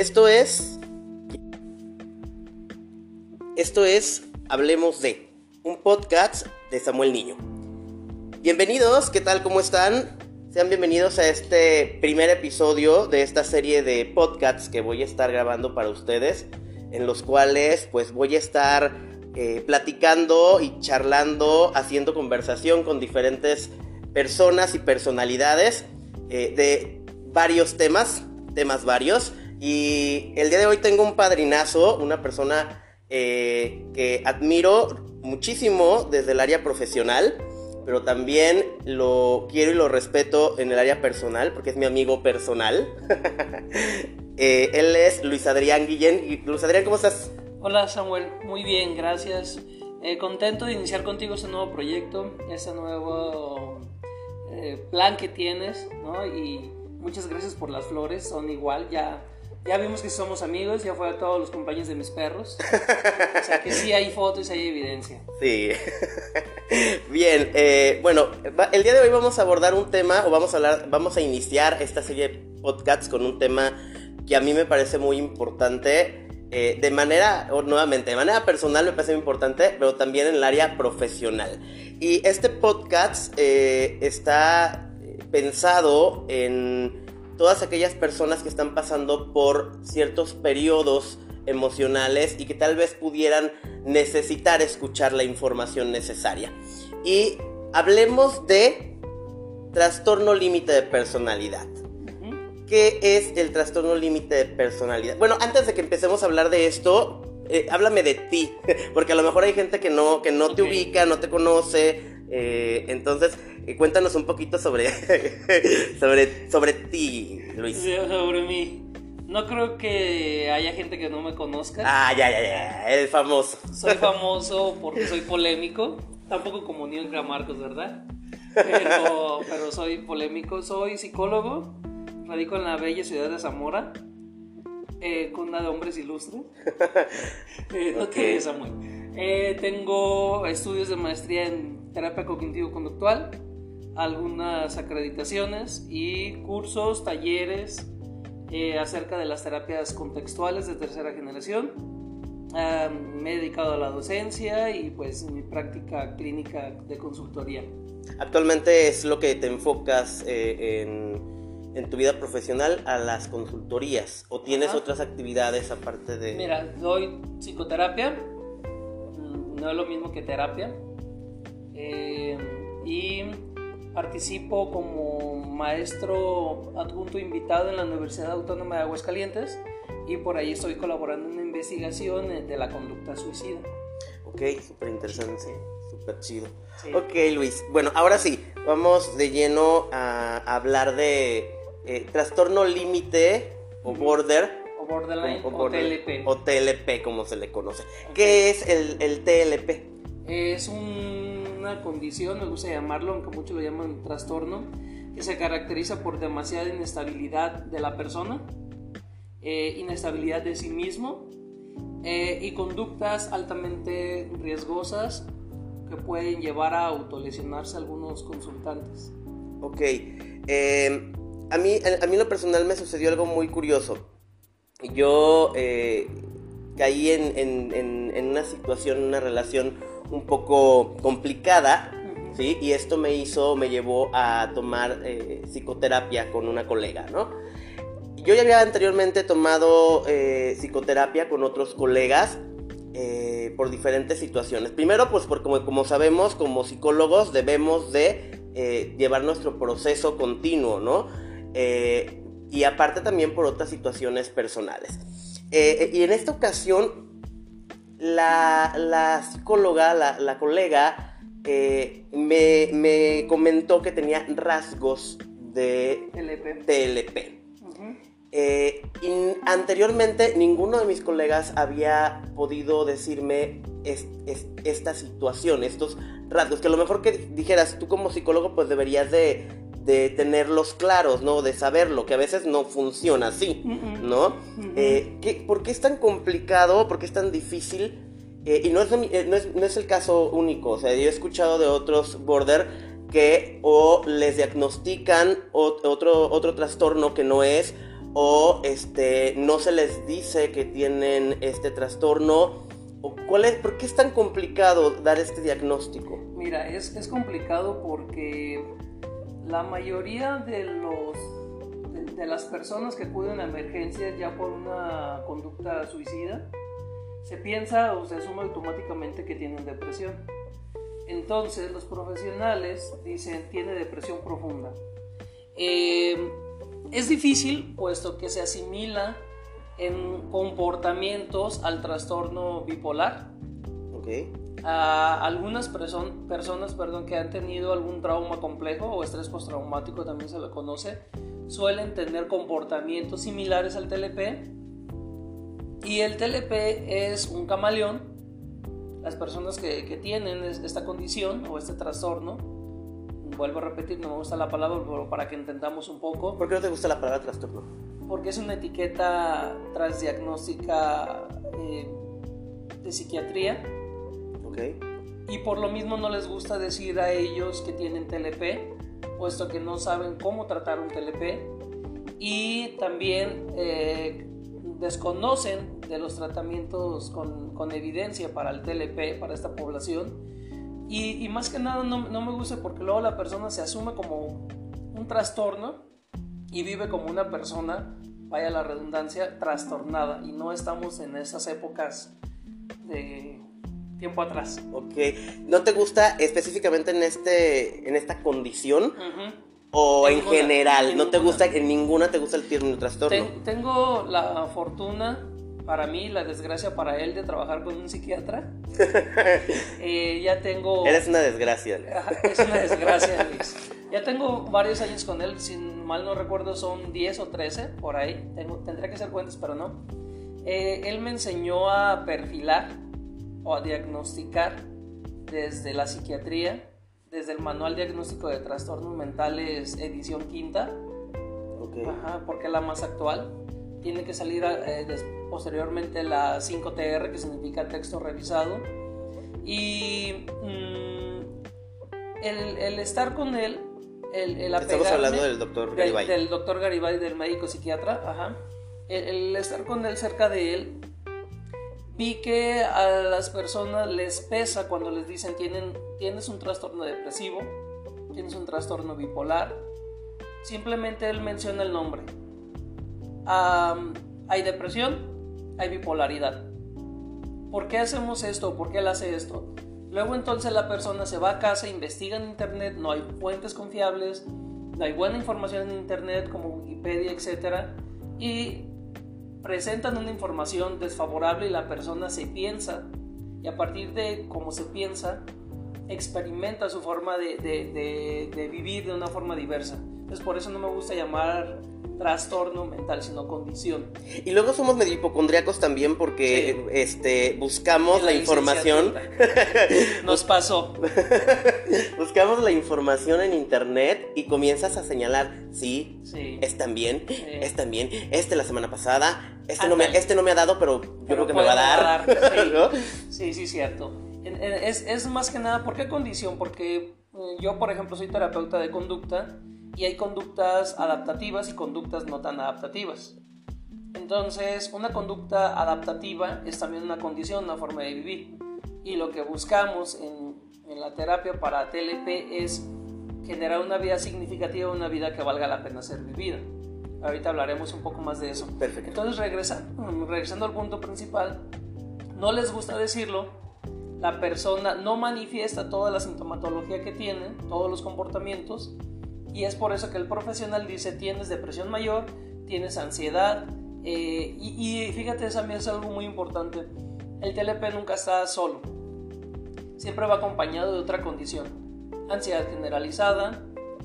Esto es. Esto es Hablemos de, un podcast de Samuel Niño. Bienvenidos, ¿qué tal? ¿Cómo están? Sean bienvenidos a este primer episodio de esta serie de podcasts que voy a estar grabando para ustedes, en los cuales pues voy a estar eh, platicando y charlando, haciendo conversación con diferentes personas y personalidades eh, de varios temas, temas varios. Y el día de hoy tengo un padrinazo, una persona eh, que admiro muchísimo desde el área profesional, pero también lo quiero y lo respeto en el área personal, porque es mi amigo personal. Eh, él es Luis Adrián Guillén. Luis Adrián, ¿cómo estás? Hola Samuel, muy bien, gracias. contento de iniciar contigo este nuevo proyecto, este nuevo plan que tienes, ¿no? Y muchas gracias por las flores, son igual, ya, ya vimos que somos amigos, ya fue a todos los compañeros de mis perros. o sea que sí hay fotos, hay evidencia. Sí. Bien, eh, bueno, el día de hoy vamos a abordar un tema, o vamos a hablar, vamos a iniciar esta serie de podcasts con un tema que a mí me parece muy importante. Eh, de manera, o nuevamente, de manera personal me parece muy importante, pero también en el área profesional. Y este podcast eh, está pensado en todas aquellas personas que están pasando por ciertos periodos emocionales y que tal vez pudieran necesitar escuchar la información necesaria. Y hablemos de trastorno límite de personalidad. ¿Qué es el trastorno límite de personalidad? Bueno, antes de que empecemos a hablar de esto, eh, háblame de ti, porque a lo mejor hay gente que no, que no te ubica, no te conoce, eh, entonces cuéntanos un poquito sobre, sobre, sobre ti, Luis. sobre mí. No creo que haya gente que no me conozca. Ah, ya, ya, ya. Eres famoso. Soy famoso porque soy polémico. Tampoco como Neil Marcos, ¿verdad? Pero, pero soy polémico. Soy psicólogo. Radico en la bella ciudad de Zamora. Eh, con una de hombres ilustres. Eh, no okay. Samuel. Eh, tengo estudios de maestría en terapia cognitivo-conductual algunas acreditaciones y cursos, talleres eh, acerca de las terapias contextuales de tercera generación. me he dedicado a la docencia y pues mi práctica clínica de consultoría. Actualmente es lo que te enfocas eh, en, en, tu vida profesional a las consultorías o tienes otras actividades aparte de... Mira, doy psicoterapia, mm, no es lo mismo que terapia. Eh, y Participo como maestro adjunto invitado en la Universidad Autónoma de Aguascalientes y por ahí estoy colaborando en una investigación de la conducta suicida. Ok, súper interesante, súper chido. Ok, Luis. Bueno, ahora sí, vamos de lleno a hablar de eh, trastorno límite o border. O borderline o, TLP. O TLP, como se le conoce. ¿Qué es el, el TLP? Es un una condición, me gusta llamarlo, aunque muchos lo llaman trastorno, que se caracteriza por demasiada inestabilidad de la persona, eh, inestabilidad de sí mismo eh, y conductas altamente riesgosas que pueden llevar a autolesionarse algunos consultantes. Ok, em, a, mí, a mí en lo personal me sucedió algo muy curioso. Yo eh, caí en, en, en, una situación, una relación un poco complicada, ¿sí? Y esto me hizo, me llevó a tomar eh, psicoterapia con una colega, ¿no? Yo ya había anteriormente tomado eh, psicoterapia con otros colegas eh, por diferentes situaciones. Primero, pues porque como, como sabemos, como psicólogos debemos de llevar nuestro proceso continuo, ¿no? y aparte también por otras situaciones personales. y en esta ocasión la, psicóloga, la, colega, eh, me, comentó que tenía rasgos de TLP. Eh, y anteriormente ninguno de mis colegas había podido decirme esta situación, estos rasgos, que a lo mejor que dijeras, tú como psicólogo pues deberías de, tenerlos claros, ¿no? De saberlo, que a veces no funciona así, ¿no? Eh, ¿Por qué es tan complicado? ¿Por qué es tan difícil? Eh, y no es, no, es, el caso único, o sea, yo he escuchado de otros border que o les diagnostican otro, otro trastorno que no es, o este, no se les dice que tienen este trastorno. ¿O cuál es, ¿Por qué es tan complicado dar este diagnóstico? Mira, es, es complicado porque la mayoría de, los, de, las personas que acuden a emergencias ya por una conducta suicida, se piensa o se asume automáticamente que tienen depresión. Entonces los profesionales dicen tiene depresión profunda. Eh, es difícil puesto que se asimila en comportamientos al trastorno bipolar. Okay. A algunas personas perdón, que han tenido algún trauma complejo o estrés postraumático también se lo conoce, suelen tener comportamientos similares al TLP. Y el TLP es un camaleón. Las personas que, que tienen esta condición o este trastorno vuelvo a repetir, no me gusta la palabra, pero para que entendamos un poco. ¿Por qué no te gusta la palabra trastorno? Porque es una etiqueta transdiagnóstica eh, de psiquiatría. Ok. Y por lo mismo no les gusta decir a ellos que tienen TLP, puesto que no saben cómo tratar un TLP. Y también eh, desconocen de los tratamientos con, con evidencia para el TLP, para esta población y, más que nada no, no, me gusta porque luego la persona se asume como un trastorno y vive como una persona, vaya la redundancia, trastornada. Y no estamos en esas épocas de tiempo atrás. Ok. ¿No te gusta específicamente en, este, en esta condición? ¿O en, general? ¿No te gusta, en ninguna te gusta el término trastorno? tengo la fortuna para mí, la desgracia para él de trabajar con un psiquiatra. Eh, ya tengo... Eres una desgracia. Es una desgracia, Luis. Ya tengo varios años con él, si mal no recuerdo son 10 o 13, por ahí. Tengo, tendría que ser cuentas, pero no. Eh, él me enseñó a perfilar o a diagnosticar desde la psiquiatría, desde el Manual Diagnóstico de Trastornos Mentales, edición quinta, okay. Ajá, porque es la más actual. Tiene que salir eh, posteriormente la 5TR, que significa texto revisado. Y mm, el, estar con él, el, el Estamos hablando del doctor Garibay. Del, doctor Garibay, del médico psiquiatra, ajá. El, estar con él cerca de él, vi que a las personas les pesa cuando les dicen tienen, tienes un trastorno depresivo, tienes un trastorno bipolar. Simplemente él menciona el nombre. hay depresión, hay bipolaridad. ¿Por qué hacemos esto? ¿Por qué él hace esto? Luego entonces la persona se va a casa, investiga en internet, no hay fuentes confiables, no hay buena información en internet como Wikipedia, etc. Y presentan una información desfavorable y la persona se piensa y a partir de cómo se piensa, experimenta su forma de, de vivir de una forma diversa. Entonces por eso no me gusta llamar trastorno mental, sino condición. Y luego somos medio hipocondriacos también porque este, buscamos la, información. Nos pasó. buscamos la información en internet y comienzas a señalar, sí, están bien, están bien, este la semana pasada, este no, me, este no me ha dado, pero yo creo que me va a dar. Sí. sí, cierto. Es, es más que nada, ¿por qué condición? Porque mm, yo, por ejemplo, soy terapeuta de conducta y hay conductas adaptativas y conductas no tan adaptativas. Entonces, una conducta adaptativa es también una condición, una forma de vivir. Y lo que buscamos en, en la terapia para TLP es generar una vida significativa, una vida que valga la pena ser vivida. Ahorita hablaremos un poco más de eso. Perfecto. Entonces, regresa, regresando al punto principal, no les gusta decirlo, la persona no manifiesta toda la sintomatología que tiene, todos los comportamientos, y es por eso que el profesional dice, tienes depresión mayor, tienes ansiedad. Eh, y, fíjate, eso es algo muy importante. El TLP nunca está solo. Siempre va acompañado de otra condición. Ansiedad generalizada,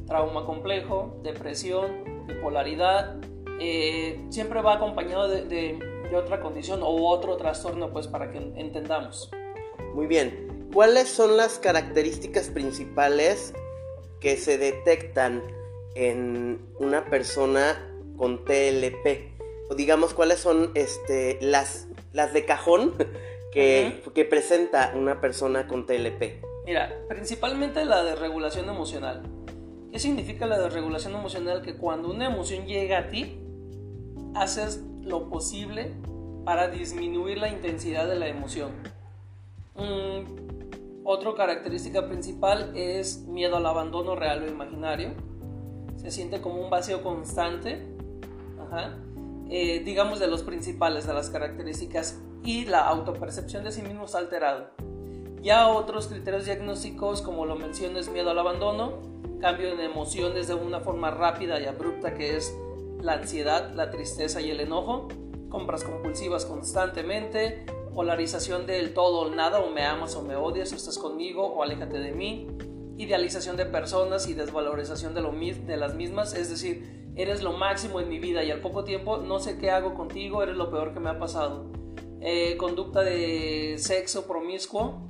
trauma complejo, depresión, bipolaridad. Eh, siempre va acompañado de otra condición o otro trastorno, pues para que entendamos. Muy bien. ¿Cuáles son las características principales que se detectan en una persona con TLP? O digamos, ¿cuáles son este, las, las de cajón que, que presenta una persona con TLP? Mira, principalmente la desregulación emocional. ¿Qué significa la desregulación emocional? Que cuando una emoción llega a ti, haces lo posible para disminuir la intensidad de la emoción. Otra característica principal es miedo al abandono real o imaginario. Se siente como un vacío constante. Eh, digamos de los principales de las características y la autopercepción de sí mismo está alterado. Ya otros criterios diagnósticos, como lo mencioné, miedo al abandono, cambio en emociones de una forma rápida y abrupta que es la ansiedad, la tristeza y el enojo, compras compulsivas constantemente, polarización del todo o nada, o me amas o me odias, o estás conmigo o aléjate de mí, idealización de personas y desvalorización de, lo, de las mismas, es decir, eres lo máximo en mi vida y al poco tiempo no sé qué hago contigo, eres lo peor que me ha pasado. Eh, conducta de sexo promiscuo,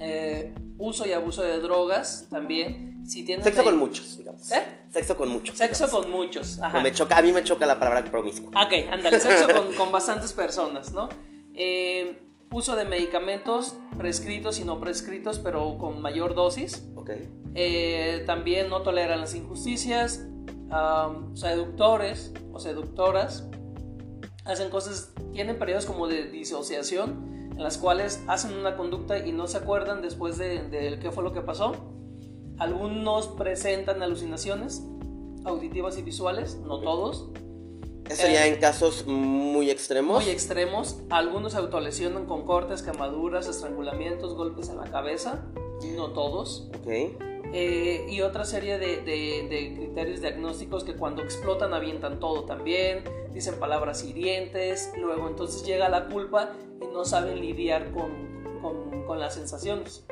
eh, uso y abuso de drogas también. Si Sexo con muchos, digamos. ¿Eh? Sexo con muchos. Sexo con muchos. Me choca, a mí me choca la palabra promiscuo. Ok, ándale, sexo con, bastantes personas, ¿no? Eh, uso de medicamentos prescritos y no prescritos, pero con mayor dosis. Ok. también no toleran las injusticias. seductores o seductoras hacen cosas, tienen periodos como de disociación en las cuales hacen una conducta y no se acuerdan después de, qué fue lo que pasó. Algunos presentan alucinaciones auditivas y visuales, no todos. ¿Eso ya eh, en casos muy extremos? Muy extremos. Algunos se autolesionan con cortes, quemaduras, estrangulamientos, golpes en la cabeza. No todos. Ok. Eh, y otra serie de, de, criterios diagnósticos que cuando explotan avientan todo también, dicen palabras hirientes, luego entonces llega la culpa y no saben lidiar con, con, con las sensaciones.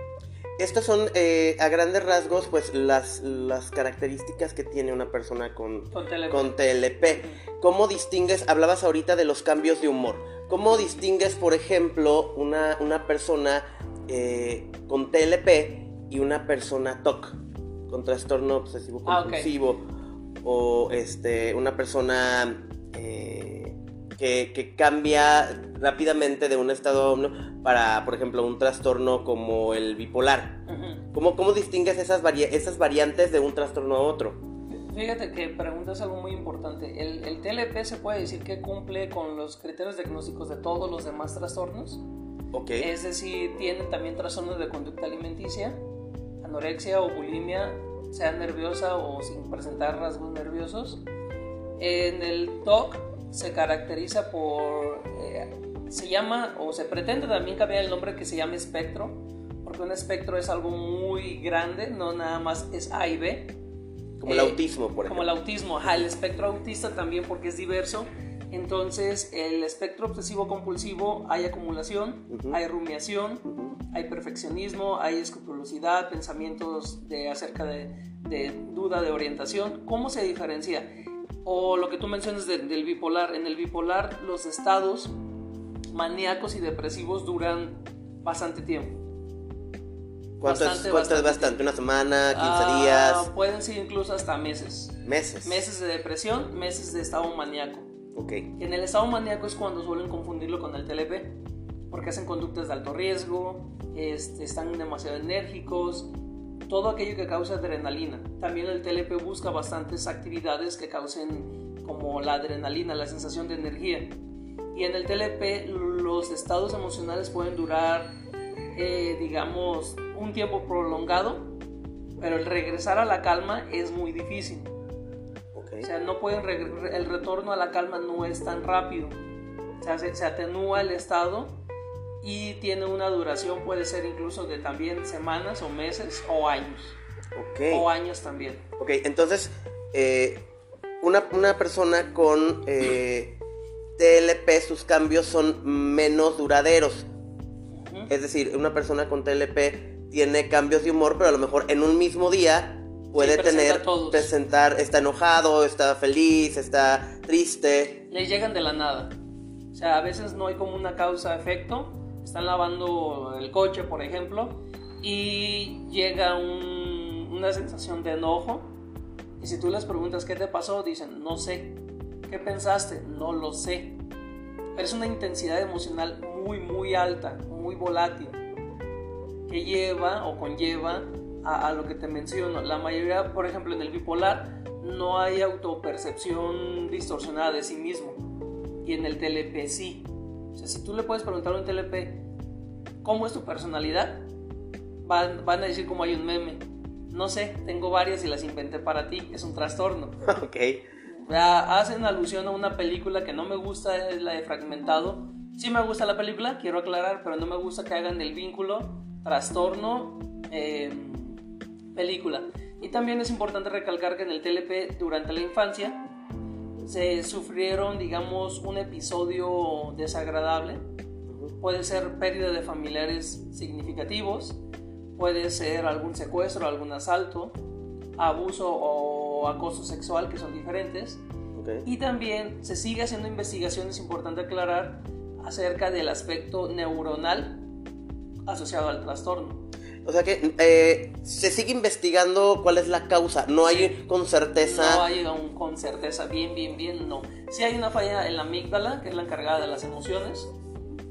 Estas son eh, a grandes rasgos pues las, las, características que tiene una persona con, con TLP. ¿Cómo distingues, hablabas ahorita de los cambios de humor, cómo distingues por ejemplo una, una persona eh, con TLP y una persona TOC, con trastorno obsesivo ah, compulsivo, o este, una persona eh, que, cambia rápidamente de un estado para, por ejemplo, un trastorno como el bipolar. ¿Cómo, distingues esas, esas variantes de un trastorno a otro? Fíjate que preguntas algo muy importante. El, el, TLP se puede decir que cumple con los criterios diagnósticos de todos los demás trastornos. Okay. Es decir, tiene también trastornos de conducta alimenticia, anorexia o bulimia, sea nerviosa o sin presentar rasgos nerviosos. En el TOC se caracteriza por, eh, se llama o se pretende también cambiar el nombre que se llama espectro, porque un espectro es algo muy grande, no nada más es A y B. Como el eh, autismo, por ejemplo. Como el autismo, el espectro autista también porque es diverso. Entonces, el espectro obsesivo compulsivo hay acumulación, hay rumiación, hay perfeccionismo, hay escrupulosidad, pensamientos de, acerca de, duda de orientación. ¿Cómo se diferencia? O lo que tú mencionas del bipolar. En el bipolar los estados maníacos y depresivos duran bastante tiempo. ¿Cuánto, bastante, es, bastante, ¿Una semana? ¿15 ah, días? Pueden ser incluso hasta meses. Meses. Meses de depresión, meses de estado maníaco. Ok. En el estado maníaco es cuando suelen confundirlo con el TLP porque hacen conductas de alto riesgo, este, están demasiado enérgicos, todo aquello que causa adrenalina. También el TLP busca bastantes actividades que causen como la adrenalina, la sensación de energía. Y en el TLP los estados emocionales pueden durar, eh, digamos, un tiempo prolongado, pero el regresar a la calma es muy difícil. O sea, no pueden el retorno a la calma no es tan rápido. O sea, se, se atenúa el estado y tiene una duración, puede ser incluso de también semanas o meses o años. O años también. Ok, entonces, eh, una, una, persona con eh, TLP, sus cambios son menos duraderos. Es decir, una persona con TLP tiene cambios de humor, pero a lo mejor en un mismo día puede tener, presentar, está enojado, está feliz, está triste. Le llegan de la nada. O sea, a veces no hay como una causa-efecto están lavando el coche, por ejemplo, y llega una sensación de enojo. Y si tú les preguntas qué te pasó, dicen, no sé. ¿Qué pensaste? No lo sé. Pero es una intensidad emocional muy, muy alta, muy volátil, que lleva o conlleva a, a lo que te menciono. La mayoría, por ejemplo, en el bipolar, no hay autopercepción distorsionada de sí mismo y en el TLP sí. O sea, si tú le puedes preguntar a un TLP cómo es tu personalidad, van, van a decir como hay un meme. No sé, tengo varias y las inventé para ti, es un trastorno. Ok. Ya hacen alusión a una película que no me gusta, es la de Fragmentado. Sí me gusta la película, quiero aclarar, pero no me gusta que hagan el vínculo trastorno eh, película. Y también es importante recalcar que en el TLP durante la infancia se sufrieron, digamos, un episodio desagradable. Puede ser pérdida de familiares significativos, puede ser algún secuestro, algún asalto, abuso o acoso sexual, que son diferentes. Y también se sigue haciendo investigaciones, importante aclarar, acerca del aspecto neuronal asociado al trastorno. O sea que eh, se sigue investigando cuál es la causa. No hay con certeza. No hay con certeza, bien, bien, bien, no. Sí hay una falla en la amígdala, que es la encargada de las emociones,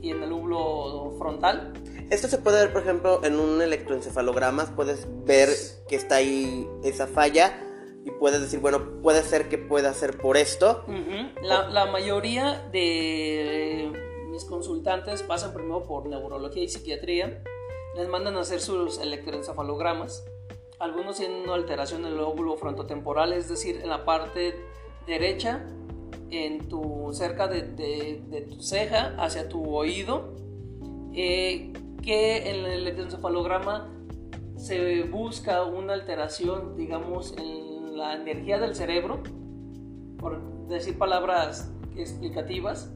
y en el lóbulo frontal. Esto se puede ver, por ejemplo, en un electroencefalograma. Puedes ver que está ahí esa falla y puedes decir, bueno, puede ser que pueda ser por esto. la, la mayoría de mis consultantes pasan primero por neurología y psiquiatría les mandan a hacer sus electroencefalogramas. Algunos tienen una alteración en el lóbulo frontotemporal, es decir, en la parte derecha, en tu, cerca de, tu ceja, hacia tu oído, eh, que en el electroencefalograma se busca una alteración, digamos, en la energía del cerebro, por decir palabras explicativas,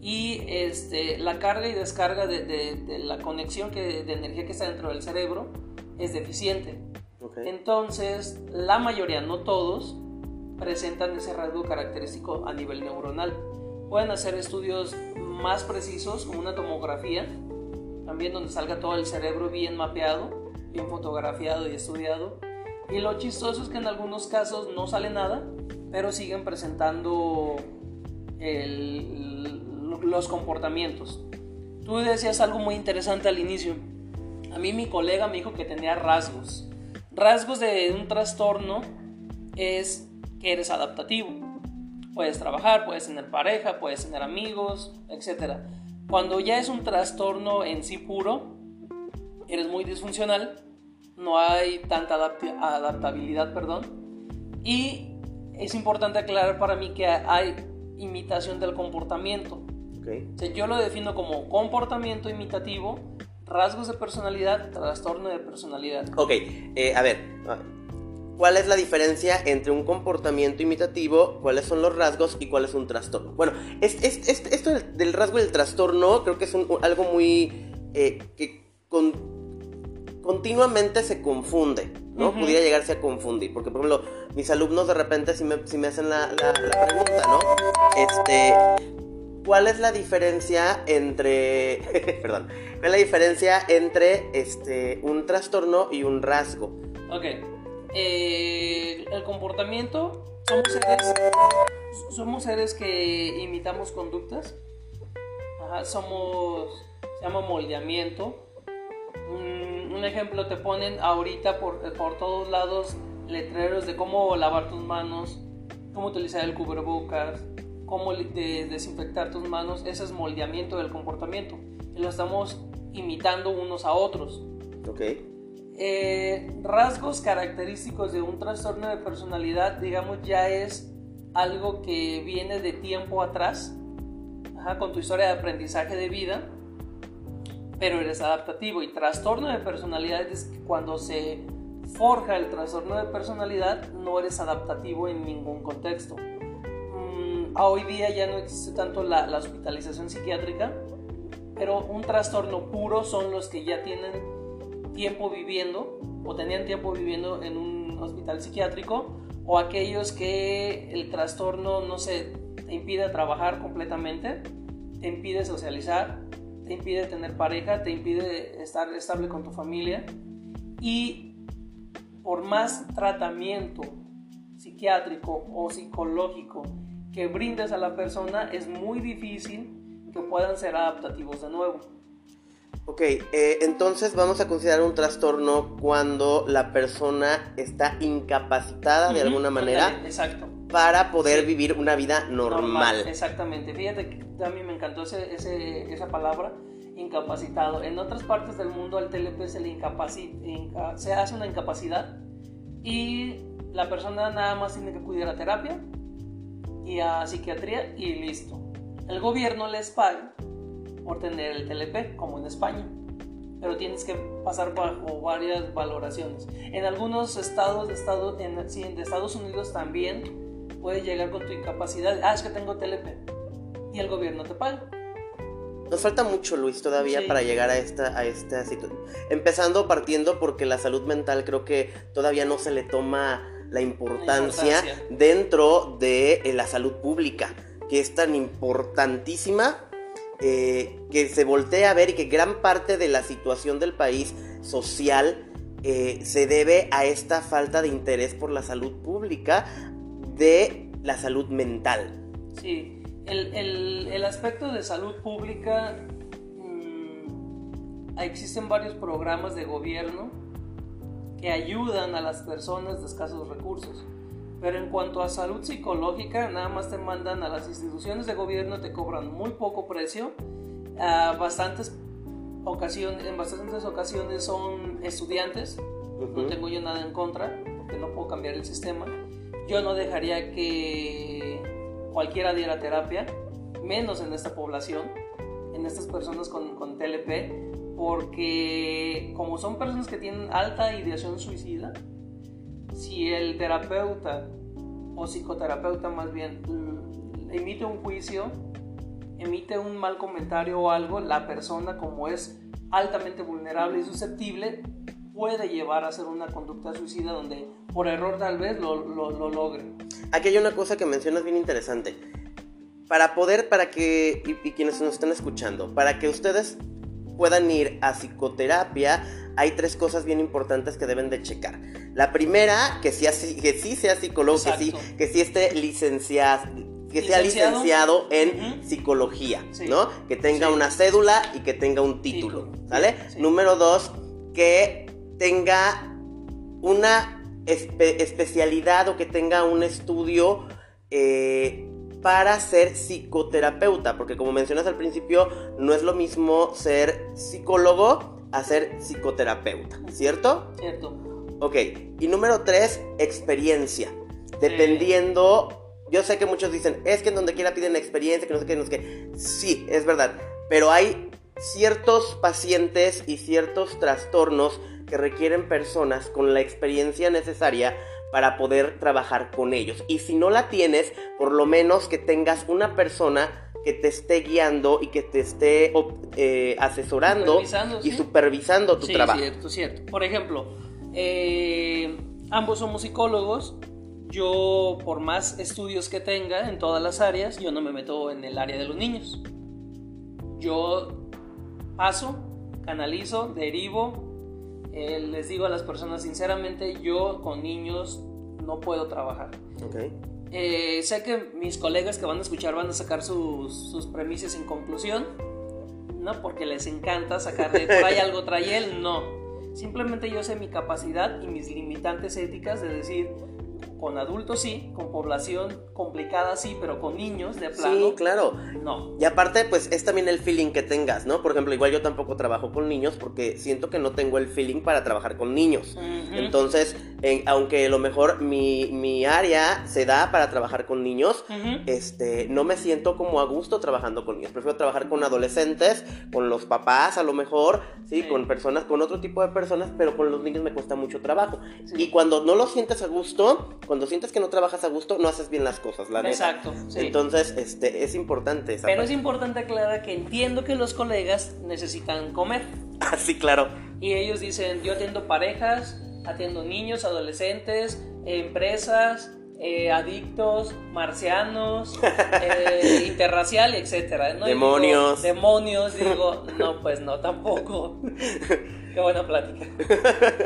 y este, la carga y descarga de, la conexión que, de energía que está dentro del cerebro es deficiente. Entonces, la mayoría, no todos, presentan ese rasgo característico a nivel neuronal. Pueden hacer estudios más precisos, como una tomografía, también donde salga todo el cerebro bien mapeado, bien fotografiado y estudiado. Y lo chistoso es que en algunos casos no sale nada, pero siguen presentando el, los comportamientos. Tú decías algo muy interesante al inicio. A mí mi colega me dijo que tenía rasgos. Rasgos de un trastorno es que eres adaptativo. Puedes trabajar, puedes tener pareja, puedes tener amigos, etc. Cuando ya es un trastorno en sí puro, eres muy disfuncional, no hay tanta adaptabilidad, perdón. Y es importante aclarar para mí que hay imitación del comportamiento yo lo defino como comportamiento imitativo, rasgos de personalidad, trastorno de personalidad. Ok, eh, a ver, ¿cuál es la diferencia entre un comportamiento imitativo, cuáles son los rasgos y cuál es un trastorno? Bueno, esto del rasgo y el trastorno creo que es algo muy... Eh, que continuamente se confunde, ¿no? Pudiera llegarse a confundir, porque por ejemplo, mis alumnos de repente si me, me hacen la, la, la pregunta, ¿no? Este, ¿Cuál es la diferencia entre. perdón. ¿Cuál es la diferencia entre este, un trastorno y un rasgo? Ok. Eh, el comportamiento. Somos seres, somos seres que imitamos conductas. Somos. Se llama moldeamiento. Un, un ejemplo, te ponen ahorita por, por todos lados letreros de cómo lavar tus manos, cómo utilizar el cubrebocas, cómo desinfectar tus manos, ese es moldeamiento del comportamiento. Lo estamos imitando unos a otros. Ok. Eh, rasgos característicos de un trastorno de personalidad, digamos, ya es algo que viene de tiempo atrás, con tu historia de aprendizaje de vida, pero eres adaptativo. Y trastorno de personalidad es cuando se forja el trastorno de personalidad, no eres adaptativo en ningún contexto hoy día ya no existe tanto la, hospitalización psiquiátrica, pero un trastorno puro son los que ya tienen tiempo viviendo o tenían tiempo viviendo en un hospital psiquiátrico o aquellos que el trastorno no se te impide trabajar completamente, te impide socializar, te impide tener pareja, te impide estar estable con tu familia y por más tratamiento psiquiátrico o psicológico que brindes a la persona, es muy difícil que puedan ser adaptativos de nuevo. Ok, eh, entonces vamos a considerar un trastorno cuando la persona está incapacitada de alguna manera. exacto. para poder vivir una vida normal. Exactamente. Fíjate que a mí me encantó ese, esa palabra, incapacitado. En otras partes del mundo al TLP se le se hace una incapacidad y la persona nada más tiene que acudir a terapia y a psiquiatría y listo. El gobierno les paga por tener el TLP, como en España pero tienes que pasar bajo varias valoraciones. En algunos estados de, estado, en, de Estados Unidos también puedes llegar con tu incapacidad. Ah, es que tengo TLP. Y el gobierno te paga. Nos falta mucho, Luis, todavía para llegar a esta, a esta situación. Empezando partiendo porque la salud mental creo que todavía no se le toma la importancia, dentro de eh, la salud pública, que es tan importantísima eh, que se voltea a ver y que gran parte de la situación del país social eh, se debe a esta falta de interés por la salud pública de la salud mental. Sí, el, aspecto de salud pública, mm, existen varios programas de gobierno que ayudan a las personas de escasos recursos. Pero en cuanto a salud psicológica, nada más te mandan a las instituciones de gobierno, te cobran muy poco precio. A bastantes ocasiones, en bastantes ocasiones son estudiantes. No tengo yo nada en contra, porque no puedo cambiar el sistema. Yo no dejaría que cualquiera diera terapia, menos en esta población, en estas personas con, con TLP, porque como son personas que tienen alta ideación suicida, si el terapeuta o psicoterapeuta más bien emite un juicio, emite un mal comentario o algo, la persona como es altamente vulnerable y susceptible puede llevar a hacer una conducta suicida donde por error tal vez lo, lo, logre. Aquí hay una cosa que mencionas bien interesante. Para poder, para que, y quienes nos están escuchando, para que ustedes puedan ir a psicoterapia, hay tres cosas bien importantes que deben de checar. La primera, que, sea, que sí sea psicólogo, que sí, que sí esté licenciado, que sea licenciado. en psicología, ¿no? Que tenga una cédula y que tenga un título, ¿sale? Número dos, que tenga una especialidad o que tenga un estudio eh, para ser psicoterapeuta, porque como mencionas al principio, no es lo mismo ser psicólogo a ser psicoterapeuta, ¿cierto? Cierto. Ok, y número tres, experiencia. Dependiendo, yo sé que muchos dicen, es que en donde quiera piden experiencia, que no sé qué, no sé qué. Sí, es verdad, pero hay ciertos pacientes y ciertos trastornos que requieren personas con la experiencia necesaria para poder trabajar con ellos. Y si no la tienes, por lo menos que tengas una persona que te esté guiando y que te esté eh, asesorando y supervisando tu sí, trabajo. Cierto, cierto. Por ejemplo, eh, ambos somos psicólogos. Yo, por más estudios que tenga en todas las áreas, yo no me meto en el área de los niños. Yo paso, canalizo, derivo, eh, les digo a las personas sinceramente, yo con niños no puedo trabajar. Eh, sé que mis colegas que van a escuchar van a sacar sus, sus premisas en conclusión, no porque les encanta sacar de por ahí algo trae él, no. Simplemente yo sé mi capacidad y mis limitantes éticas de decir, con adultos sí, con población complicada sí, pero con niños de plano. Sí, claro. No. Y aparte, pues es también el feeling que tengas, ¿no? Por ejemplo, igual yo tampoco trabajo con niños porque siento que no tengo el feeling para trabajar con niños. Entonces, aunque a lo mejor mi, área se da para trabajar con niños, este, no me siento como a gusto trabajando con niños. Prefiero trabajar con adolescentes, con los papás a lo mejor, ¿sí? Con personas, con otro tipo de personas, pero con los niños me cuesta mucho trabajo. Y cuando no lo sientes a gusto, cuando sientes que no trabajas a gusto, no haces bien las cosas, la Exacto. Entonces, este, es importante esa Pero es importante aclarar que entiendo que los colegas necesitan comer. Ah, sí, claro. Y ellos dicen, yo atiendo parejas, atiendo niños, adolescentes, empresas, eh, adictos, marcianos, eh, interracial, etcétera. Demonios. demonios, digo, no, pues no, tampoco. Qué buena plática.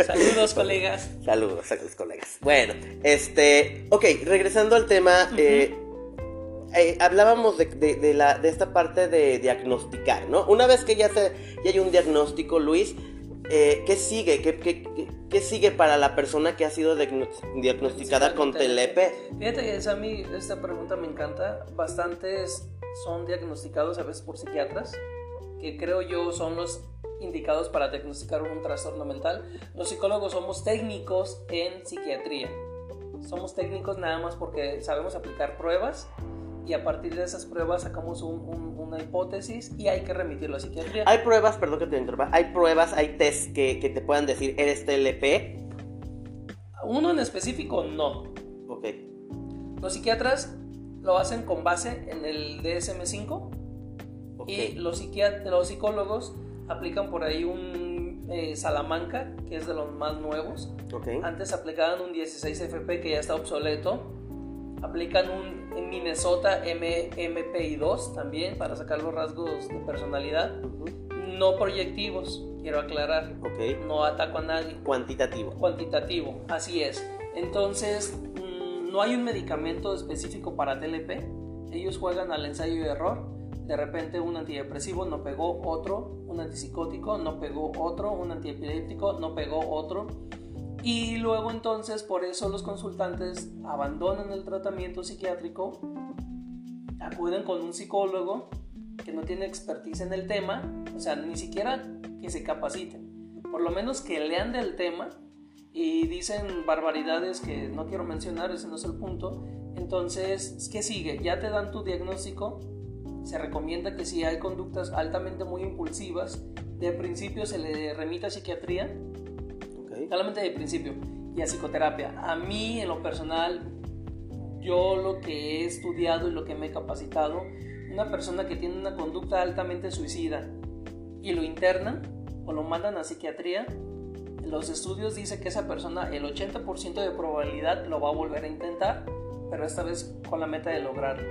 Saludos, colegas. Saludos, saludos, colegas. Bueno, este, ok, regresando al tema, eh, eh, hablábamos de, la, de esta parte de diagnosticar, ¿no? Una vez que ya, se, ya hay un diagnóstico, Luis, eh, ¿qué sigue? ¿Qué, ¿Qué sigue para la persona que ha sido diagnosticada con TLP? Fíjate que a mí esta pregunta me encanta. Bastantes son diagnosticados a veces por psiquiatras, que creo yo son los indicados para diagnosticar un trastorno mental. Los psicólogos somos técnicos en psiquiatría. Somos técnicos nada más porque sabemos aplicar pruebas y a partir de esas pruebas sacamos una hipótesis y hay que remitirlo a psiquiatría. Hay pruebas, perdón que te interrumpa, hay pruebas, hay tests que, que te puedan decir, ¿eres TLP? Uno en específico, no. Ok. Los psiquiatras lo hacen con base en el DSM-5 y los, los psicólogos aplican por ahí un eh, Salamanca, que es de los más nuevos. Okay. Antes aplicaban un 16FP que ya está obsoleto Aplican un en Minnesota MPI2 también para sacar los rasgos de personalidad. No proyectivos, quiero aclarar. Okay. No ataco a nadie. Cuantitativo. Cuantitativo, así es. Entonces, mm, no hay un medicamento específico para TLP. Ellos juegan al ensayo y error. De repente un antidepresivo no pegó otro, un antipsicótico no pegó otro, un antiepiléptico no pegó otro y luego entonces por eso los consultantes abandonan el tratamiento psiquiátrico, acuden con un psicólogo que no tiene expertise en el tema, o sea, ni siquiera que se capaciten, por lo menos que lean del tema y dicen barbaridades que no quiero mencionar, ese no es el punto. Entonces, ¿qué sigue? Ya te dan tu diagnóstico, se recomienda que si hay conductas altamente muy impulsivas, de principio se le remita a psiquiatría Solamente de principio. Y a psicoterapia. A mí, en lo personal, yo lo que he estudiado y lo que me he capacitado, una persona que tiene una conducta altamente suicida y lo internan o lo mandan a psiquiatría, los estudios dicen que esa persona, el 80% de probabilidad lo va a volver a intentar, pero esta vez con la meta de lograrlo.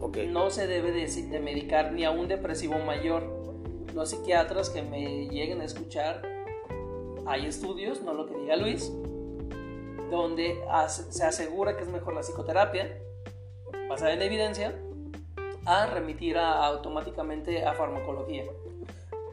Okay. No se debe de, de medicar ni a un depresivo mayor. Los psiquiatras que me lleguen a escuchar hay estudios, no lo que diga Luis, donde se asegura que es mejor la psicoterapia, basada en evidencia, a remitir automáticamente a farmacología.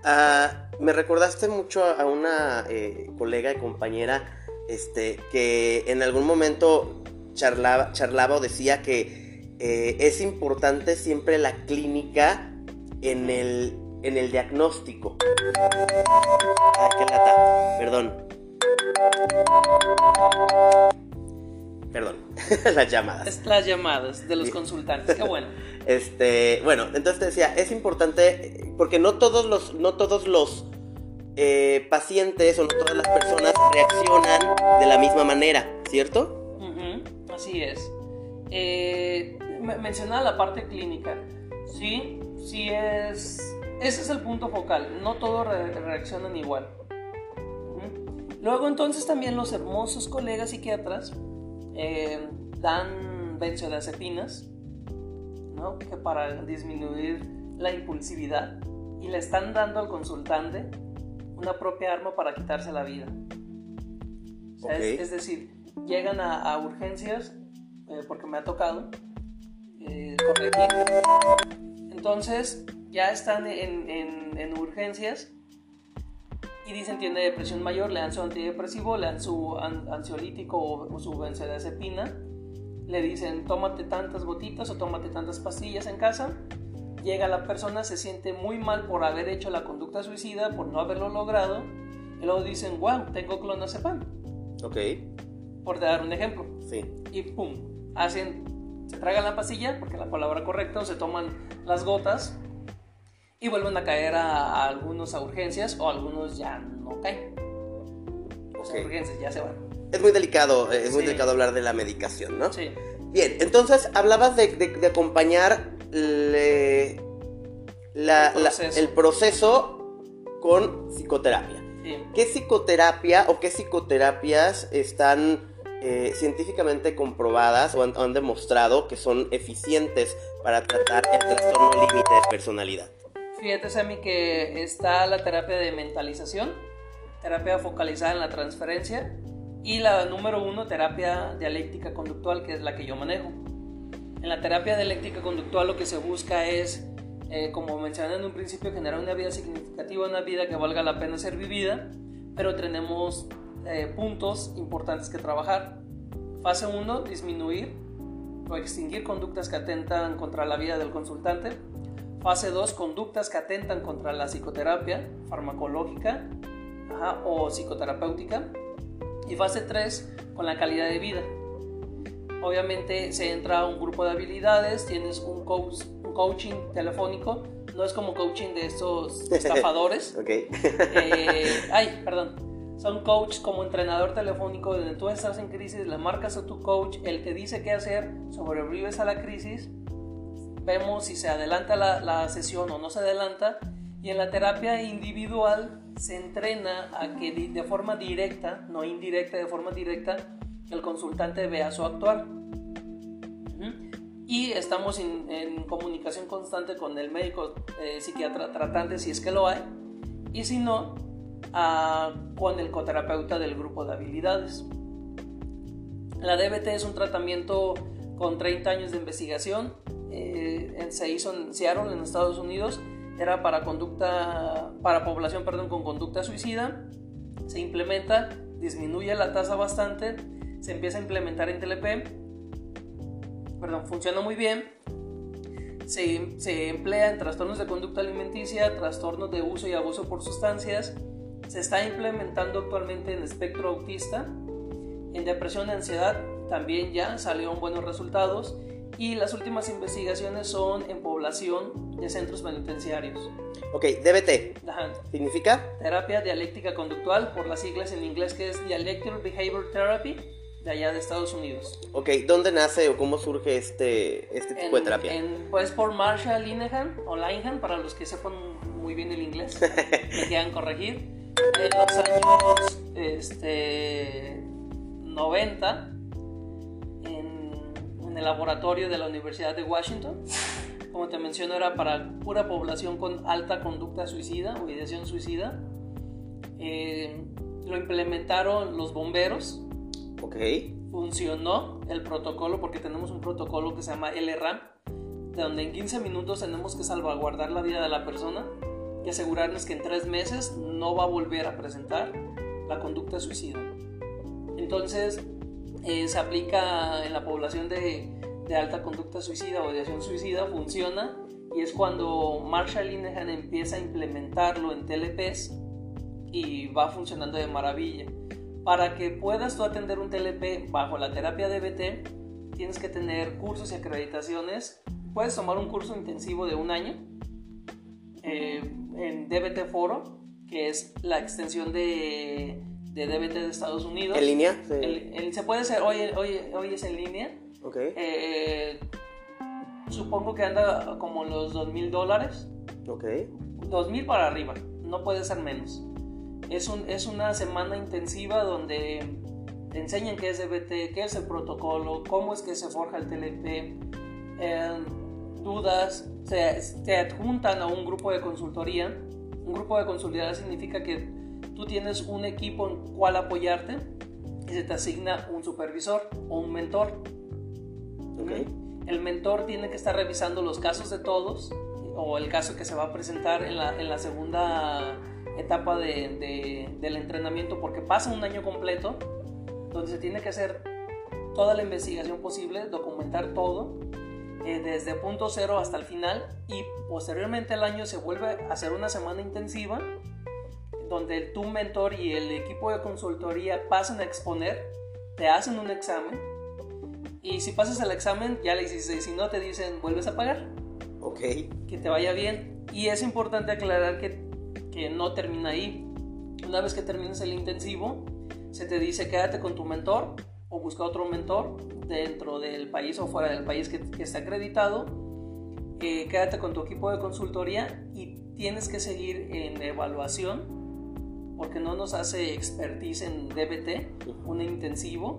Ah, me recordaste mucho a una eh, colega y compañera este, que en algún momento charlaba, charlaba o decía que eh, es importante siempre la clínica en el, en el diagnóstico. Ah, qué lata. Perdón. Perdón. las llamadas. las llamadas de los consultantes. Qué bueno. Este, bueno, entonces te decía, es importante porque no todos los, no todos los eh, pacientes o no todas las personas reaccionan de la misma manera, ¿cierto? así es. Eh, mencionaba la parte clínica. Sí, sí es ese es el punto focal, no todos reaccionan igual. Luego entonces también los hermosos colegas psiquiatras eh, dan benzodiazepinas, ¿no? que para disminuir la impulsividad y le están dando al consultante una propia arma para quitarse la vida. es, decir, llegan a, urgencias, eh, porque me ha tocado eh, Entonces, ya están en, urgencias y dicen tiene depresión mayor, le dan su antidepresivo, le dan su ansiolítico o, su benzodiazepina, le dicen tómate tantas gotitas o tómate tantas pastillas en casa. Llega la persona, se siente muy mal por haber hecho la conducta suicida, por no haberlo logrado, y luego dicen, wow, tengo clonazepam. Ok. Por dar un ejemplo. Sí. Y pum, hacen, se tragan la pastilla, porque la palabra correcta, o se toman las gotas, y vuelven a caer a, algunos a urgencias o algunos ya no caen. O sea, urgencias ya se van. Es muy delicado, eh, es muy delicado hablar de la medicación, ¿no? Sí. Bien, entonces hablabas de, acompañar el, proceso. con psicoterapia. Sí. ¿Qué psicoterapia o qué psicoterapias están eh, científicamente comprobadas o han, demostrado que son eficientes para tratar el trastorno límite de personalidad? Fíjate, Sammy, que está la terapia de mentalización, terapia focalizada en la transferencia, y la número uno, terapia dialéctica conductual, que es la que yo manejo. En la terapia dialéctica conductual lo que se busca es, eh, como mencioné en un principio, generar una vida significativa, una vida que valga la pena ser vivida, pero tenemos eh, puntos importantes que trabajar. Fase 1, disminuir o extinguir conductas que atentan contra la vida del consultante. Fase 2, conductas que atentan contra la psicoterapia farmacológica o psicoterapéutica. Y fase 3, con la calidad de vida. Obviamente se entra un grupo de habilidades, tienes un, coach, un coaching telefónico, no es como coaching de estos estafadores. ok. Eh, ay, perdón. Son coach como entrenador telefónico donde tú estás en crisis, le marcas a tu coach, él te dice qué hacer, sobrevives a la crisis, vemos si se adelanta la, la sesión o no se adelanta y en la terapia individual se entrena a que de forma directa, no indirecta, de forma directa, el consultante vea su actuar. Y estamos en, comunicación constante con el médico eh, psiquiatra tratante si es que lo hay. Y si no, con el coterapeuta del grupo de habilidades. La DBT es un tratamiento con 30 años de investigación. Eh, se hizo en Seattle, en Estados Unidos. Era para conducta, para población, perdón, con conducta suicida. Se implementa, disminuye la tasa bastante. Se empieza a implementar en TLP. Perdón, funciona muy bien. Se, se, emplea en trastornos de conducta alimenticia, trastornos de uso y abuso por sustancias, se está implementando actualmente en espectro autista. En depresión y ansiedad también ya salieron buenos resultados. Y las últimas investigaciones son en población de centros penitenciarios. Ok, DBT. ¿Significa? Terapia dialéctica conductual, por las siglas en inglés que es Dialectical Behavior Therapy, de allá de Estados Unidos. Ok, ¿dónde nace o cómo surge este, este tipo de terapia? pues por Marshall Linehan o Linehan, para los que sepan muy bien el inglés, me quieran corregir en los años este, 90 en, el laboratorio de la Universidad de Washington. Como te menciono, era para pura población con alta conducta suicida o ideación suicida. Eh, lo implementaron los bomberos. Ok. Funcionó el protocolo porque tenemos un protocolo que se llama LRAM, de donde en 15 minutos tenemos que salvaguardar la vida de la persona y asegurarnos que en tres meses no va a volver a presentar la conducta suicida. Entonces, eh, se aplica en la población de, de, alta conducta suicida o ideación suicida, funciona y es cuando Marshall Linehan empieza a implementarlo en TLPs y va funcionando de maravilla. Para que puedas tú atender un TLP bajo la terapia DBT, tienes que tener cursos y acreditaciones. Puedes tomar un curso intensivo de un año. Eh, en DBT Foro, que es la extensión de, de DBT de Estados Unidos. ¿En línea? se puede hacer, hoy, hoy, hoy es en línea. Ok. Eh, supongo que anda como los dos mil dólares. Ok. Dos mil para arriba, no puede ser menos. Es, un, es una semana intensiva donde te enseñan qué es DBT, qué es el protocolo, cómo es que se forja el TLP, eh, dudas, se, se adjuntan a un grupo de consultoría. Un grupo de consultoría significa que tú tienes un equipo en cual apoyarte y se te asigna un supervisor o un mentor. Okay. El mentor tiene que estar revisando los casos de todos o el caso que se va a presentar en la, en la segunda etapa de, de, del entrenamiento porque pasa un año completo donde se tiene que hacer toda la investigación posible, documentar todo eh, desde punto cero hasta el final y posteriormente el año se vuelve a hacer una semana intensiva donde tu mentor y el equipo de consultoría pasan a exponer, te hacen un examen y si pasas el examen ya le hiciste, si no te dicen vuelves a pagar. Ok. Que te vaya bien. Y es importante aclarar que, que no termina ahí. Una vez que termines el intensivo, se te dice quédate con tu mentor o busca otro mentor dentro del país o fuera del país que, que esté acreditado. Eh, quédate con tu equipo de consultoría y tienes que seguir en evaluación porque no nos hace expertise en DBT, un intensivo.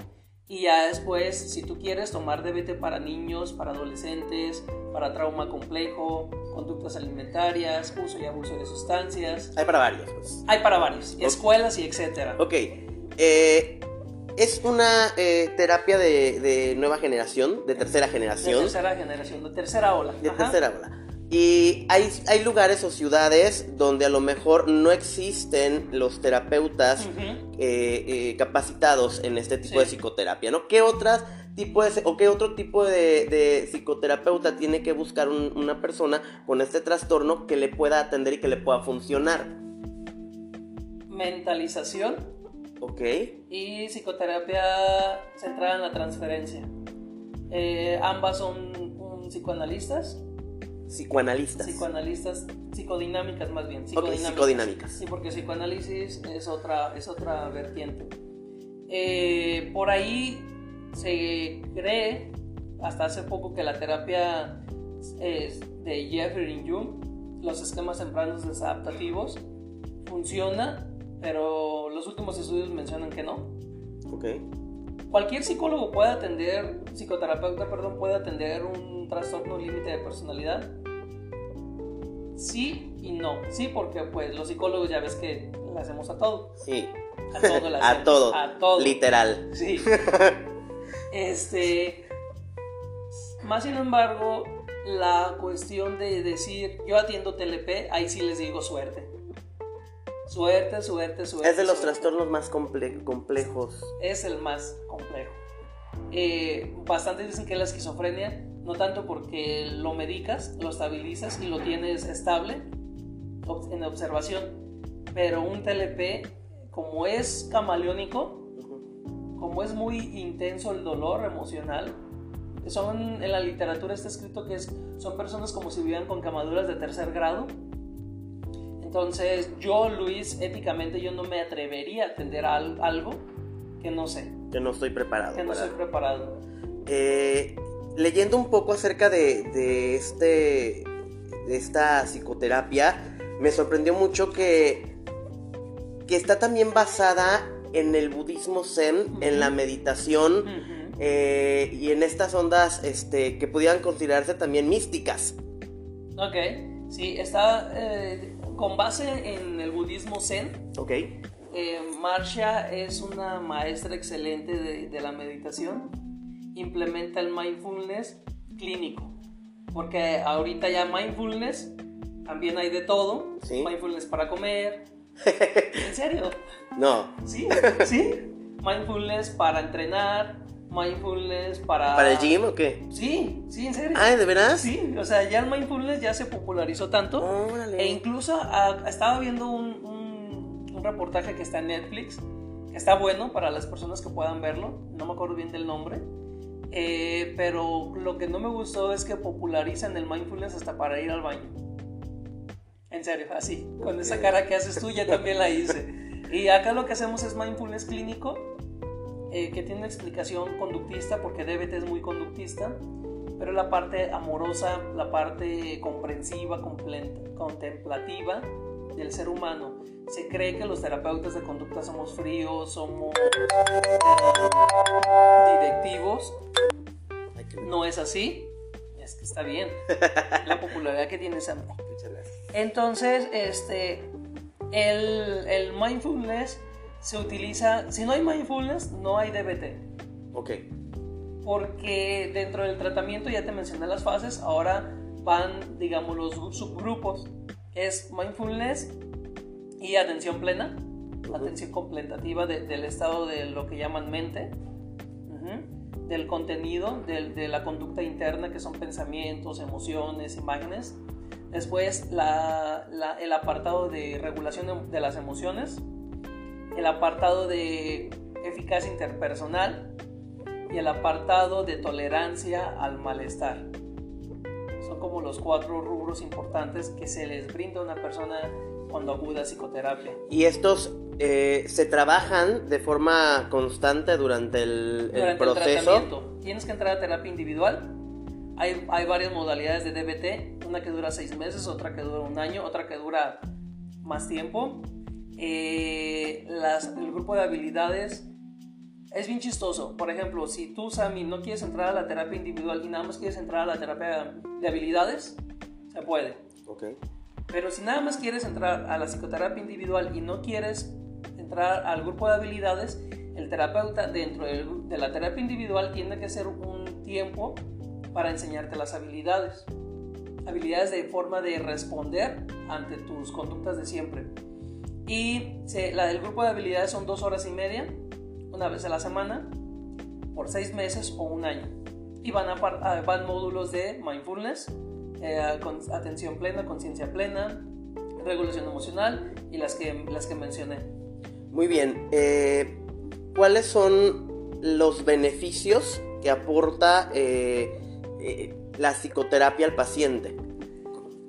Y ya después, si tú quieres tomar DBT para niños, para adolescentes, para trauma complejo, conductas alimentarias, uso y abuso de sustancias. Hay para varios. Pues. Hay para varios, escuelas y etcétera. Ok. Eh, es una eh, terapia de, de, nueva generación, de tercera generación. De tercera generación, de tercera ola. De tercera ola. Y hay, hay lugares o ciudades donde a lo mejor no existen los terapeutas eh, eh, capacitados en este tipo Sí. de psicoterapia, ¿no? ¿Qué otras tipo de, o qué otro tipo de, de psicoterapeuta tiene que buscar un- una persona con este trastorno que le pueda atender y que le pueda funcionar? Mentalización ¿Ok? y psicoterapia centrada en la transferencia. Eh, ambas son un psicoanalistas, Psicoanalistas. psicoanalistas, psicodinámicas más bien. Psicodinámicas. Sí, porque psicoanálisis es otra, es otra vertiente. Eh, por ahí se cree, hasta hace poco, que la terapia de Jeffrey Jung, los esquemas tempranos desadaptativos, funciona, pero los últimos estudios mencionan que no. Ok. Cualquier psicólogo puede atender, psicoterapeuta, perdón, puede atender un trastorno límite de personalidad. Sí y no. Sí, porque pues los psicólogos ya ves que le hacemos a todo. Sí. A todo le A hacemos. todo. A todo. Literal. Sí. Este. Más sin embargo, la cuestión de decir yo atiendo TLP, ahí sí les digo suerte. Suerte, suerte, suerte. Es de los suerte. trastornos más comple- complejos. Es el más complejo. Eh, bastantes dicen que es la esquizofrenia, no tanto porque lo medicas, lo estabilizas y lo tienes estable en observación, pero un TLP, como es camaleónico, como es muy intenso el dolor emocional, son en la literatura está escrito que es, son personas como si vivieran con quemaduras de tercer grado. Entonces yo, Luis, éticamente yo no me atrevería a atender a al- algo que no sé, Que no estoy preparado. que no soy preparado. Eh, leyendo un poco acerca de, de este de esta psicoterapia, me sorprendió mucho que, que está también basada en el budismo zen, en la meditación eh, y en estas ondas este, que pudieran considerarse también místicas. Ok, sí, está eh, con base en el budismo zen. ¿Ok? Eh, Marcia es una maestra excelente de, de la meditación. Implementa el mindfulness clínico. Porque ahorita ya mindfulness también hay de todo. Sí. Mindfulness para comer. ¿En serio? No. Sí, sí. Mindfulness para entrenar. Mindfulness para... ¿Para el gym o qué? Sí, sí, en serio. Ah, ¿de veras? Sí, o sea, ya el mindfulness ya se popularizó tanto. Órale. E incluso ah, estaba viendo un, un- un reportaje que está en Netflix, que está bueno para las personas que puedan verlo, no me acuerdo bien del nombre, eh, pero lo que no me gustó es que popularizan el mindfulness hasta para ir al baño. En serio, así, con esa Ok. cara que haces tú, ya también la hice. Y acá lo que hacemos es mindfulness clínico, eh, que tiene una explicación conductista, porque DBT es muy conductista, pero la parte amorosa, la parte comprensiva, contemplativa del ser humano. Se cree que los terapeutas de conducta somos fríos, somos eh, directivos. No es así. Es que está bien. La popularidad que tiene gracias. Entonces, este, el, el mindfulness se utiliza. Si no hay mindfulness, no hay DBT. Ok. Porque dentro del tratamiento, ya te mencioné las fases, ahora van, digamos, los subgrupos. Es mindfulness y atención plena, Ujú. atención completativa de- del estado de lo que llaman mente, ujú, del contenido, del- de la conducta interna, que son pensamientos, emociones, imágenes. Después, la- la- el apartado de regulación de- de las emociones, el apartado de eficacia interpersonal, y el apartado de tolerancia al malestar. Son como los cuatro rubros importantes que se les brinda a una persona cuando acude a psicoterapia. ¿Y estos eh, se trabajan de forma constante durante el, Durante el proceso? tienes que entrar a terapia individual. Hay, hay varias modalidades de DBT, una que dura seis meses, otra que dura un año, otra que dura más tiempo. Eh, las- el grupo de habilidades es bien chistoso. Por ejemplo, si tú, Sammy, no quieres entrar a la terapia individual y nada más quieres entrar a la terapia de habilidades, se puede. Ok. Pero si nada más quieres entrar a la psicoterapia individual y no quieres entrar al grupo de habilidades, el terapeuta dentro de la terapia individual tiene que hacer un tiempo para enseñarte las habilidades. habilidades de forma de responder ante tus conductas de siempre. Y la del grupo de habilidades son dos horas y media, una vez a la semana, por seis meses o un año. Y van, a, van módulos de mindfulness, eh, atención plena, conciencia plena, regulación emocional y las que, las que mencioné. Muy bien. Eh, ¿Cuáles son los beneficios que aporta eh, la psicoterapia al paciente?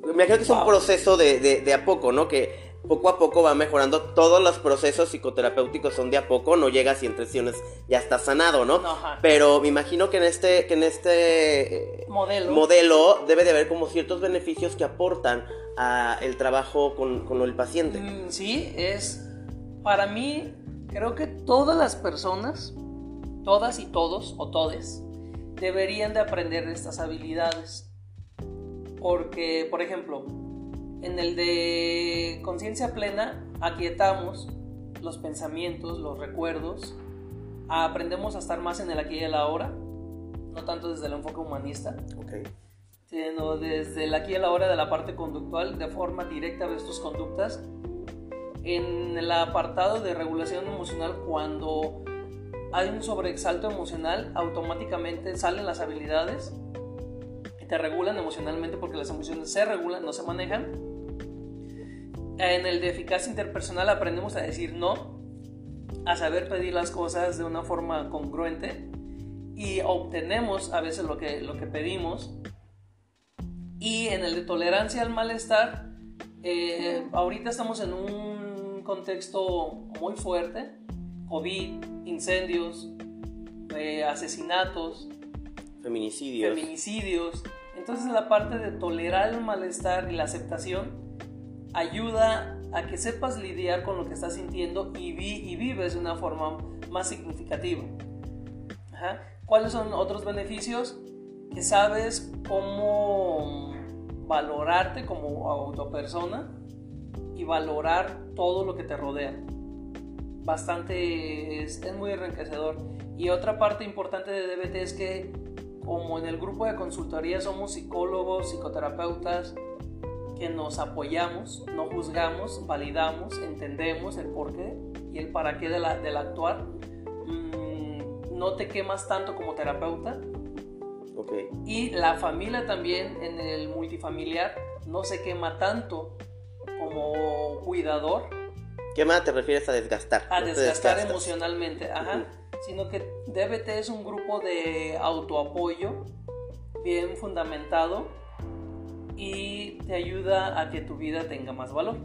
Me imagino que es un proceso de, de, a poco, ¿no? Que poco a poco va mejorando. Todos los procesos psicoterapéuticos son de a poco, no llegas y en tres sesiones ya está sanado, ¿no? Pero me imagino que en este, que en este eh, modelo. modelo debe de haber como ciertos beneficios que aportan a el trabajo con, con el paciente. Mm, sí, es para mí, creo que todas las personas, todas y todos o todes, deberían de aprender estas habilidades. Porque, por ejemplo, en el de conciencia plena, aquietamos los pensamientos, los recuerdos, aprendemos a estar más en el aquí y el ahora, no tanto desde el enfoque humanista, sino desde el aquí y el ahora de la parte conductual, de forma directa ves tus conductas. En el apartado de regulación emocional, cuando hay un sobreexalto emocional, automáticamente salen las habilidades y te regulan emocionalmente porque las emociones se regulan, no se manejan en el de eficacia interpersonal aprendemos a decir no, a saber pedir las cosas de una forma congruente y obtenemos a veces lo que, lo que pedimos. Y en el de tolerancia al malestar, eh, ahorita estamos en un contexto muy fuerte, COVID, incendios, eh, asesinatos, feminicidios. feminicidios. Entonces la parte de tolerar el malestar y la aceptación ayuda a que sepas lidiar con lo que estás sintiendo y, y vives de una forma más significativa. ¿Cuáles son otros beneficios? Que sabes cómo valorarte como autopersona y valorar todo lo que te rodea. Bastante, es, es muy enriquecedor. Y otra parte importante de DBT es que como en el grupo de consultoría somos psicólogos, psicoterapeutas, que nos apoyamos, no juzgamos, validamos, entendemos el porqué y el para qué del actuar. Mm, no te quemas tanto como terapeuta. Okay. Y la familia también en el multifamiliar no se quema tanto como cuidador. ¿Quema te refieres a desgastar? A desgastar emocionalmente, ajá. Sino que DBT es un grupo de autoapoyo bien fundamentado y te ayuda a que tu vida tenga más valor.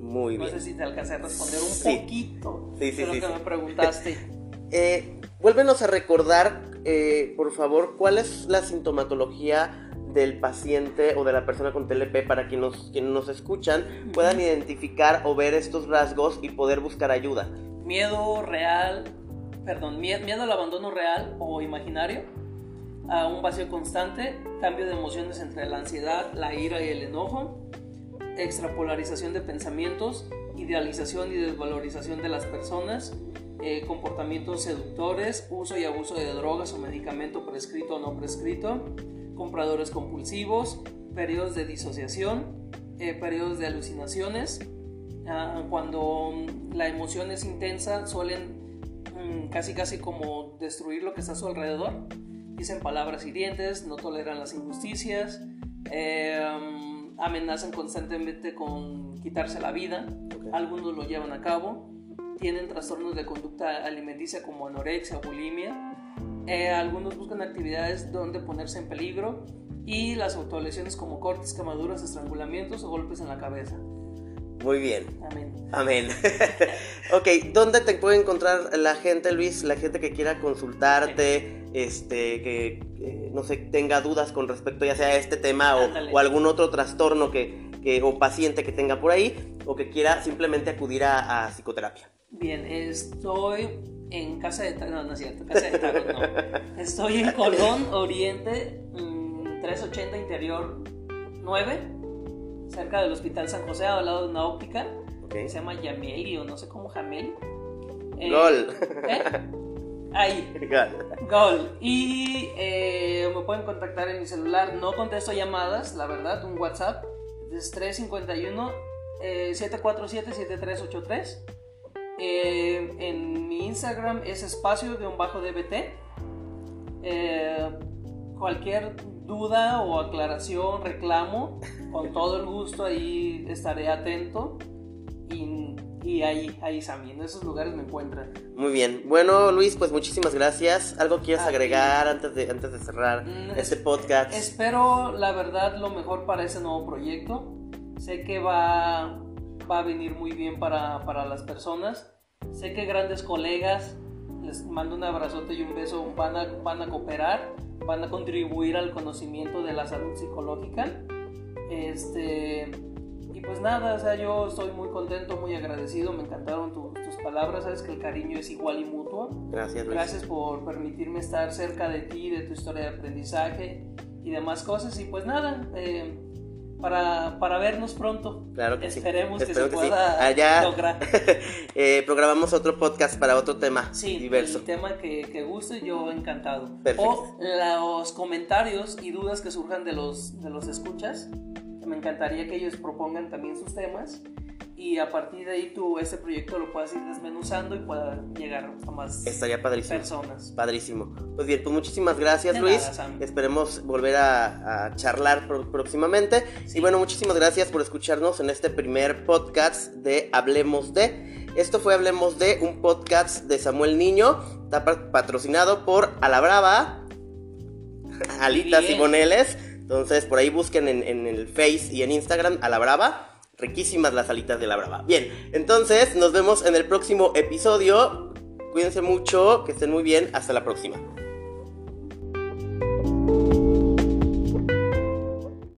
Muy bien. No sé si te alcancé a responder un poquito de lo que me preguntaste. eh, vuélvenos a recordar, eh, por favor, cuál es la sintomatología del paciente o de la persona con TLP para que nos, quienes nos escuchan puedan identificar o ver estos rasgos y poder buscar ayuda. Miedo real, perdón, miedo al abandono real o imaginario a un vacío constante, cambio de emociones entre la ansiedad, la ira y el enojo, extrapolarización de pensamientos, idealización y desvalorización de las personas, eh, comportamientos seductores, uso y abuso de drogas o medicamento prescrito o no prescrito, compradores compulsivos, periodos de disociación, eh, periodos de alucinaciones. Ah, cuando la emoción es intensa suelen mm, casi casi como destruir lo que está a su alrededor dicen palabras hirientes, no toleran las injusticias, em, amenazan constantemente con quitarse la vida, algunos lo llevan a cabo, tienen trastornos de conducta alimenticia como anorexia, bulimia, eh, algunos buscan actividades donde ponerse en peligro y las autolesiones como cortes, quemaduras, estrangulamientos o golpes en la cabeza. Muy bien. Amén. Amén. ok, ¿dónde te puede encontrar la gente, Luis? La gente que quiera consultarte, este, que, no sé, tenga dudas con respecto ya sea a este tema o, algún otro trastorno que, que, o paciente que tenga por ahí, o que quiera simplemente acudir a, psicoterapia. Bien, estoy en Casa de no, no es cierto, Casa de Tarot, no. Estoy en Colón, Oriente, 380 mm, Interior 9 cerca del Hospital San José, al lado de una óptica. Que se llama Yameli o no sé cómo Jameli. Eh, LOL. ¿eh? Ahí. Gol. Y eh, me pueden contactar en mi celular. No contesto llamadas, la verdad, un WhatsApp. Es 351 747-7383. Eh, en mi Instagram es espacio-dbt. Eh, cualquier duda o aclaración, reclamo, con todo el gusto ahí estaré atento. Y, y ahí, ahí también, en esos lugares me encuentran. Muy bien. Bueno, Luis, pues muchísimas gracias. ¿Algo quieres agregar antes de, antes de cerrar mm, este podcast? Espero, la verdad, lo mejor para ese nuevo proyecto. Sé que va, va a venir muy bien para, para las personas. Sé que grandes colegas, les mando un abrazote y un beso, van a, van a cooperar, van a contribuir al conocimiento de la salud psicológica. Este, y pues nada, o sea, yo estoy muy contento, muy agradecido, me encantaron tus palabras, sabes que el cariño es igual y mutuo. Gracias, Luis. Gracias por permitirme estar cerca de ti, de tu historia de aprendizaje y demás cosas. Y pues nada, eh, para, para vernos pronto. Claro que Esperemos que se pueda Allá, lograr. eh, programamos otro podcast para otro tema sí, diverso. El tema que, que guste, yo encantado. O los comentarios y dudas que surjan de los, de los escuchas. Me encantaría que ellos propongan también sus temas y a partir de ahí tú ese proyecto lo puedas ir desmenuzando y pueda llegar a más Estaría padrísimo. personas. Padrísimo. Pues bien, pues muchísimas gracias Luis. Esperemos volver a, charlar próximamente. Y bueno, muchísimas gracias por escucharnos en este primer podcast de Hablemos de. Esto fue Hablemos de, un podcast de Samuel Niño, está patrocinado por Alabrava, Alitas y Moneles. Entonces por ahí busquen en, en el Face y en Instagram Alabrava riquísimas las alitas de la brava. Bien, entonces nos vemos en el próximo episodio. Cuídense mucho, que estén muy bien. Hasta la próxima.